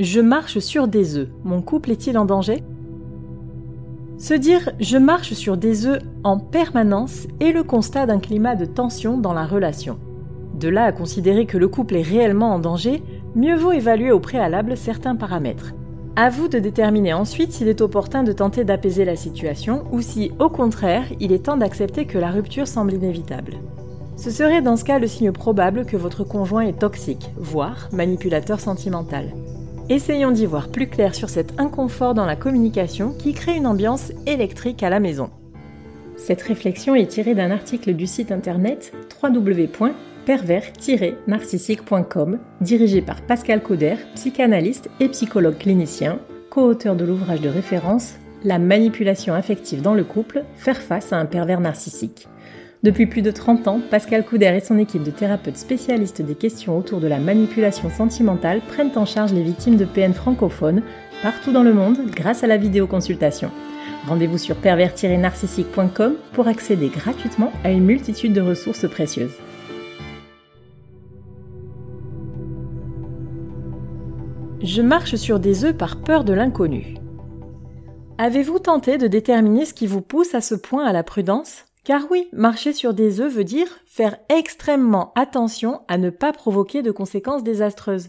Je marche sur des œufs, mon couple est-il en danger? Se dire je marche sur des œufs en permanence est le constat d'un climat de tension dans la relation. De là à considérer que le couple est réellement en danger, mieux vaut évaluer au préalable certains paramètres. À vous de déterminer ensuite s'il est opportun de tenter d'apaiser la situation ou si, au contraire, il est temps d'accepter que la rupture semble inévitable. Ce serait dans ce cas le signe probable que votre conjoint est toxique, voire manipulateur sentimental. Essayons d'y voir plus clair sur cet inconfort dans la communication qui crée une ambiance électrique à la maison. Cette réflexion est tirée d'un article du site internet www pervers-narcissique.com, dirigé par Pascal Cauder, psychanalyste et psychologue clinicien, co-auteur de l'ouvrage de référence La manipulation affective dans le couple, faire face à un pervers narcissique. Depuis plus de 30 ans, Pascal Couder et son équipe de thérapeutes spécialistes des questions autour de la manipulation sentimentale prennent en charge les victimes de PN francophones partout dans le monde grâce à la vidéoconsultation. Rendez-vous sur pervers-narcissique.com pour accéder gratuitement à une multitude de ressources précieuses. Je marche sur des œufs par peur de l'inconnu. Avez-vous tenté de déterminer ce qui vous pousse à ce point à la prudence? Car oui, marcher sur des œufs veut dire faire extrêmement attention à ne pas provoquer de conséquences désastreuses.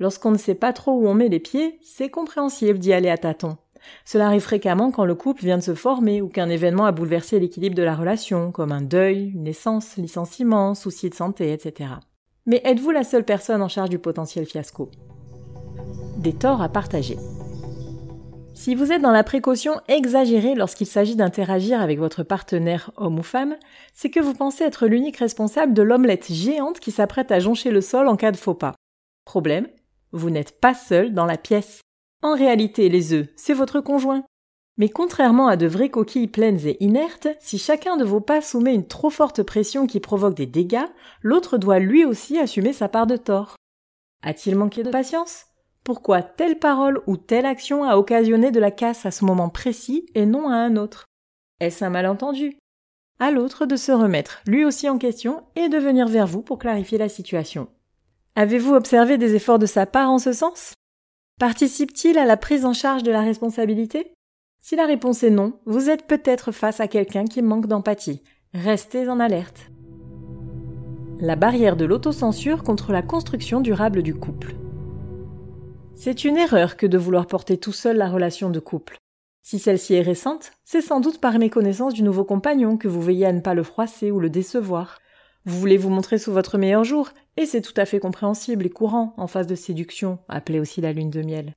Lorsqu'on ne sait pas trop où on met les pieds, c'est compréhensible d'y aller à tâtons. Cela arrive fréquemment quand le couple vient de se former ou qu'un événement a bouleversé l'équilibre de la relation, comme un deuil, une naissance, licenciement, souci de santé, etc. Mais êtes-vous la seule personne en charge du potentiel fiasco? Des torts à partager. Si vous êtes dans la précaution exagérée lorsqu'il s'agit d'interagir avec votre partenaire homme ou femme, c'est que vous pensez être l'unique responsable de l'omelette géante qui s'apprête à joncher le sol en cas de faux pas. Problème, vous n'êtes pas seul dans la pièce. En réalité, les œufs, c'est votre conjoint. Mais contrairement à de vraies coquilles pleines et inertes, si chacun de vos pas soumet une trop forte pression qui provoque des dégâts, l'autre doit lui aussi assumer sa part de tort. A-t-il manqué de patience? Pourquoi telle parole ou telle action a occasionné de la casse à ce moment précis et non à un autre? Est-ce un malentendu? À l'autre de se remettre lui aussi en question et de venir vers vous pour clarifier la situation. Avez-vous observé des efforts de sa part en ce sens? Participe-t-il à la prise en charge de la responsabilité? Si la réponse est non, vous êtes peut-être face à quelqu'un qui manque d'empathie. Restez en alerte. La barrière de l'autocensure contre la construction durable du couple. C'est une erreur que de vouloir porter tout seul la relation de couple. Si celle-ci est récente, c'est sans doute par méconnaissance du nouveau compagnon que vous veillez à ne pas le froisser ou le décevoir. Vous voulez vous montrer sous votre meilleur jour, et c'est tout à fait compréhensible et courant en phase de séduction, appelée aussi la lune de miel.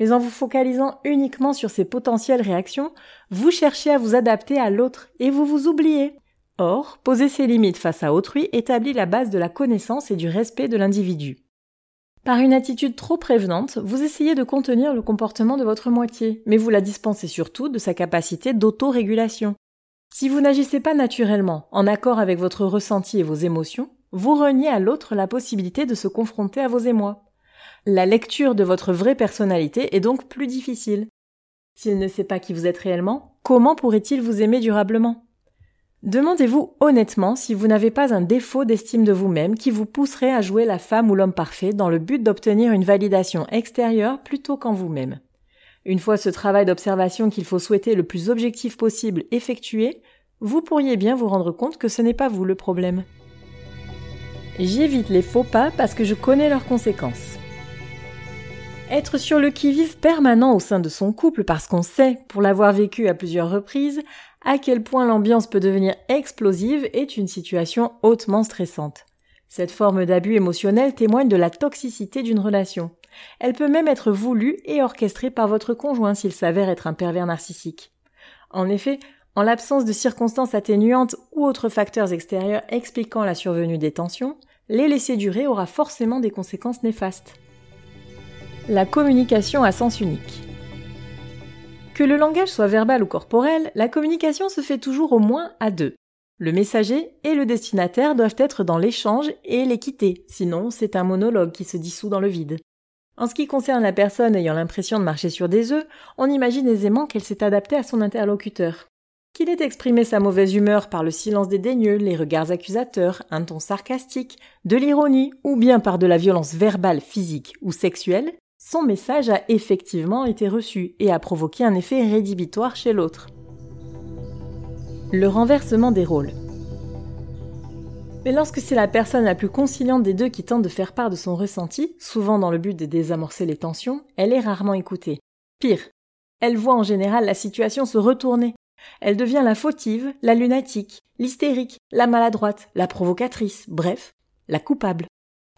Mais en vous focalisant uniquement sur ces potentielles réactions, vous cherchez à vous adapter à l'autre et vous vous oubliez. Or, poser ses limites face à autrui établit la base de la connaissance et du respect de l'individu. Par une attitude trop prévenante, vous essayez de contenir le comportement de votre moitié, mais vous la dispensez surtout de sa capacité d'autorégulation. Si vous n'agissez pas naturellement, en accord avec votre ressenti et vos émotions, vous reniez à l'autre la possibilité de se confronter à vos émois. La lecture de votre vraie personnalité est donc plus difficile. S'il ne sait pas qui vous êtes réellement, comment pourrait-il vous aimer durablement? Demandez-vous honnêtement si vous n'avez pas un défaut d'estime de vous-même qui vous pousserait à jouer la femme ou l'homme parfait dans le but d'obtenir une validation extérieure plutôt qu'en vous-même. Une fois ce travail d'observation qu'il faut souhaiter le plus objectif possible effectué, vous pourriez bien vous rendre compte que ce n'est pas vous le problème. J'évite les faux pas parce que je connais leurs conséquences. Être sur le qui-vive permanent au sein de son couple parce qu'on sait, pour l'avoir vécu à plusieurs reprises, à quel point l'ambiance peut devenir explosive est une situation hautement stressante. Cette forme d'abus émotionnel témoigne de la toxicité d'une relation. Elle peut même être voulue et orchestrée par votre conjoint s'il s'avère être un pervers narcissique. En effet, en l'absence de circonstances atténuantes ou autres facteurs extérieurs expliquant la survenue des tensions, les laisser durer aura forcément des conséquences néfastes. La communication à sens unique. Que le langage soit verbal ou corporel, la communication se fait toujours au moins à deux. Le messager et le destinataire doivent être dans l'échange et l'équité, sinon c'est un monologue qui se dissout dans le vide. En ce qui concerne la personne ayant l'impression de marcher sur des œufs, on imagine aisément qu'elle s'est adaptée à son interlocuteur. Qu'il ait exprimé sa mauvaise humeur par le silence dédaigneux, les regards accusateurs, un ton sarcastique, de l'ironie ou bien par de la violence verbale, physique ou sexuelle, son message a effectivement été reçu et a provoqué un effet rédhibitoire chez l'autre. Le renversement des rôles. Mais lorsque c'est la personne la plus conciliante des deux qui tente de faire part de son ressenti, souvent dans le but de désamorcer les tensions, elle est rarement écoutée. Pire, elle voit en général la situation se retourner. Elle devient la fautive, la lunatique, l'hystérique, la maladroite, la provocatrice, bref, la coupable.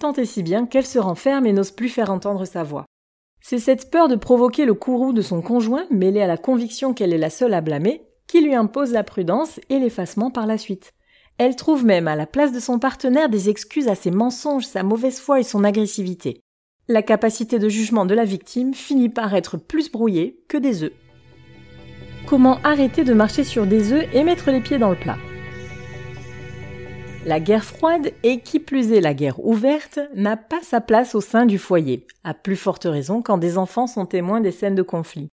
Tant et si bien qu'elle se renferme et n'ose plus faire entendre sa voix. C'est cette peur de provoquer le courroux de son conjoint, mêlée à la conviction qu'elle est la seule à blâmer, qui lui impose la prudence et l'effacement par la suite. Elle trouve même à la place de son partenaire des excuses à ses mensonges, sa mauvaise foi et son agressivité. La capacité de jugement de la victime finit par être plus brouillée que des œufs. Comment arrêter de marcher sur des œufs et mettre les pieds dans le plat? La guerre froide, et qui plus est la guerre ouverte, n'a pas sa place au sein du foyer, à plus forte raison quand des enfants sont témoins des scènes de conflit.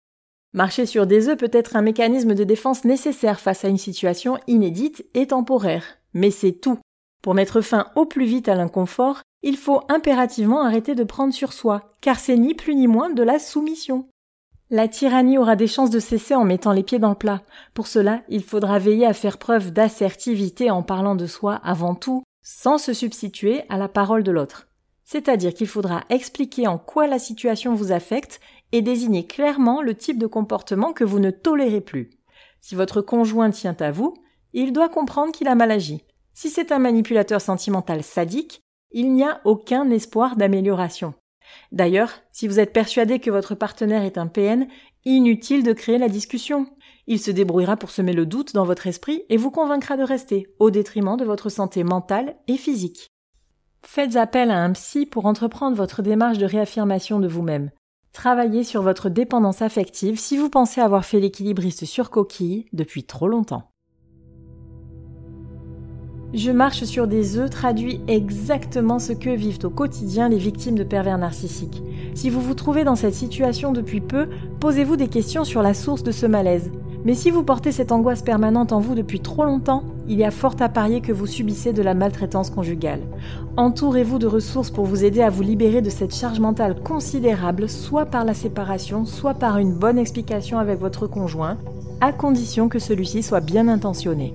Marcher sur des œufs peut être un mécanisme de défense nécessaire face à une situation inédite et temporaire, mais c'est tout. Pour mettre fin au plus vite à l'inconfort, il faut impérativement arrêter de prendre sur soi, car c'est ni plus ni moins de la soumission. La tyrannie aura des chances de cesser en mettant les pieds dans le plat. Pour cela, il faudra veiller à faire preuve d'assertivité en parlant de soi avant tout, sans se substituer à la parole de l'autre. C'est-à-dire qu'il faudra expliquer en quoi la situation vous affecte et désigner clairement le type de comportement que vous ne tolérez plus. Si votre conjoint tient à vous, il doit comprendre qu'il a mal agi. Si c'est un manipulateur sentimental sadique, il n'y a aucun espoir d'amélioration. D'ailleurs, si vous êtes persuadé que votre partenaire est un PN, inutile de créer la discussion. Il se débrouillera pour semer le doute dans votre esprit et vous convaincra de rester, au détriment de votre santé mentale et physique. Faites appel à un psy pour entreprendre votre démarche de réaffirmation de vous-même. Travaillez sur votre dépendance affective si vous pensez avoir fait l'équilibriste sur coquille depuis trop longtemps. Je marche sur des œufs traduit exactement ce que vivent au quotidien les victimes de pervers narcissiques. Si vous vous trouvez dans cette situation depuis peu, posez-vous des questions sur la source de ce malaise. Mais si vous portez cette angoisse permanente en vous depuis trop longtemps, il y a fort à parier que vous subissez de la maltraitance conjugale. Entourez-vous de ressources pour vous aider à vous libérer de cette charge mentale considérable, soit par la séparation, soit par une bonne explication avec votre conjoint, à condition que celui-ci soit bien intentionné.